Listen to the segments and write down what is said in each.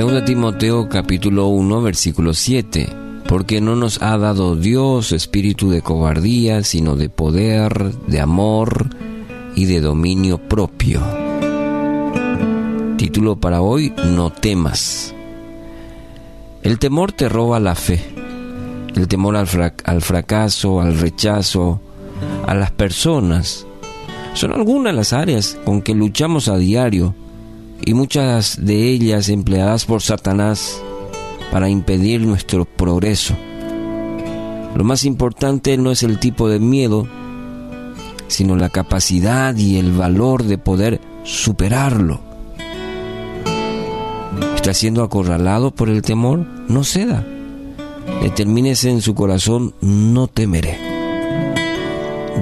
2 Timoteo capítulo 1 versículo 7. Porque no nos ha dado Dios espíritu de cobardía, sino de poder, de amor y de dominio propio. Título para hoy, No temas. El temor te roba la fe. El temor al, al fracaso, al rechazo, a las personas. Son algunas las áreas con que luchamos a diario y muchas de ellas empleadas por Satanás para impedir nuestro progreso. Lo más importante no es el tipo de miedo, sino la capacidad y el valor de poder superarlo. ¿Está siendo acorralado por el temor? No ceda. Determínese en su corazón, no temeré.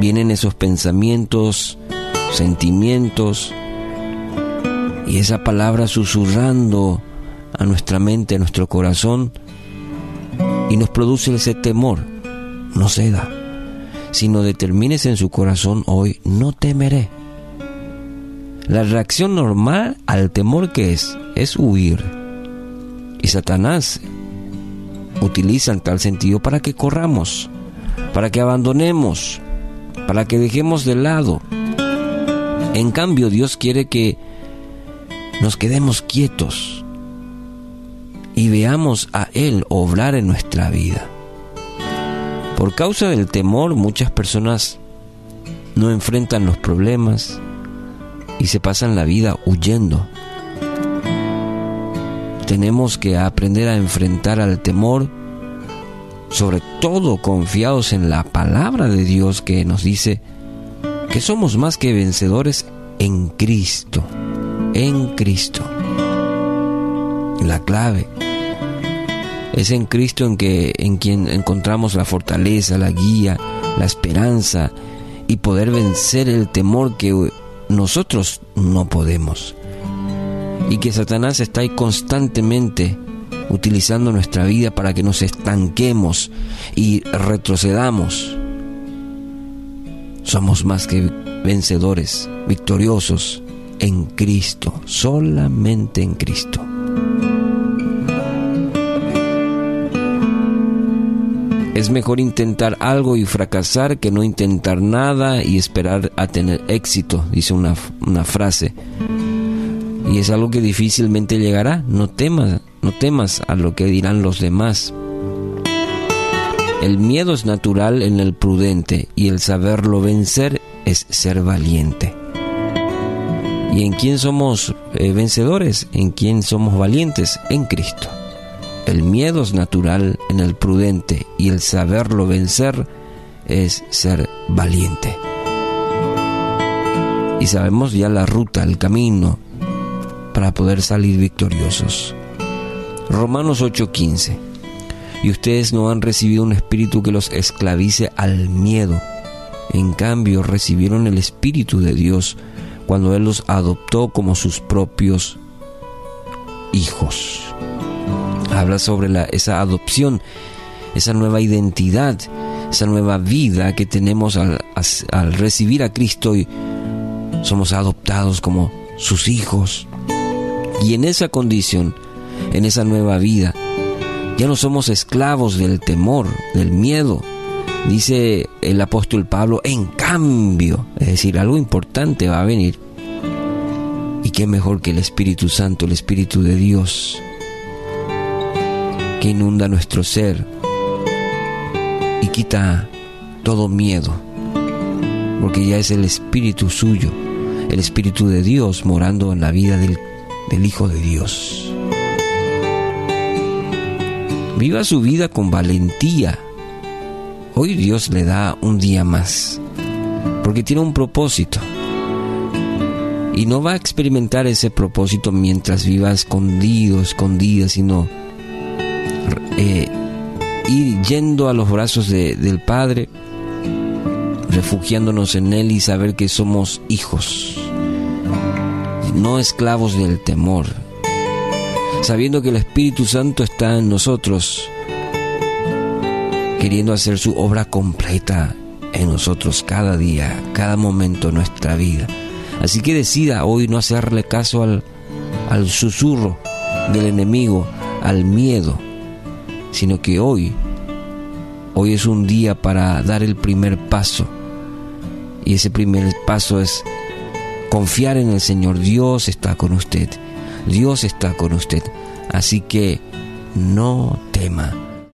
Vienen esos pensamientos, sentimientos, y esa palabra susurrando a nuestra mente, a nuestro corazón, y nos produce ese temor. No ceda, sino determines en su corazón hoy, no temeré. La reacción normal al temor que es, es huir. Y Satanás utiliza en tal sentido para que corramos, para que abandonemos, para que dejemos de lado. En cambio, Dios quiere que nos quedemos quietos y veamos a Él obrar en nuestra vida. Por causa del temor muchas personas no enfrentan los problemas y se pasan la vida huyendo. Tenemos que aprender a enfrentar al temor, sobre todo confiados en la palabra de Dios que nos dice que somos más que vencedores en Cristo en Cristo. La clave es en Cristo en que en quien encontramos la fortaleza, la guía, la esperanza y poder vencer el temor que nosotros no podemos. Y que Satanás está ahí constantemente utilizando nuestra vida para que nos estanquemos y retrocedamos. Somos más que vencedores, victoriosos en Cristo, solamente en Cristo. Es mejor intentar algo y fracasar que no intentar nada y esperar a tener éxito, dice una, una frase. Y es algo que difícilmente llegará. No temas, no temas a lo que dirán los demás. El miedo es natural en el prudente y el saberlo vencer es ser valiente. ¿Y en quién somos eh, vencedores? ¿En quién somos valientes? En Cristo. El miedo es natural en el prudente y el saberlo vencer es ser valiente. Y sabemos ya la ruta, el camino para poder salir victoriosos. Romanos 8:15. Y ustedes no han recibido un espíritu que los esclavice al miedo. En cambio, recibieron el espíritu de Dios cuando Él los adoptó como sus propios hijos. Habla sobre la, esa adopción, esa nueva identidad, esa nueva vida que tenemos al, al recibir a Cristo y somos adoptados como sus hijos. Y en esa condición, en esa nueva vida, ya no somos esclavos del temor, del miedo. Dice el apóstol Pablo, en cambio, es decir, algo importante va a venir. Y qué mejor que el Espíritu Santo, el Espíritu de Dios, que inunda nuestro ser y quita todo miedo, porque ya es el Espíritu suyo, el Espíritu de Dios morando en la vida del, del Hijo de Dios. Viva su vida con valentía. Hoy Dios le da un día más, porque tiene un propósito. Y no va a experimentar ese propósito mientras viva escondido, escondida, sino eh, ir yendo a los brazos del Padre, refugiándonos en Él y saber que somos hijos, no esclavos del temor, sabiendo que el Espíritu Santo está en nosotros, queriendo hacer su obra completa en nosotros cada día, cada momento de nuestra vida. Así que decida hoy no hacerle caso al, al susurro del enemigo, al miedo, sino que hoy, hoy es un día para dar el primer paso. Y ese primer paso es confiar en el Señor. Dios está con usted. Dios está con usted. Así que no tema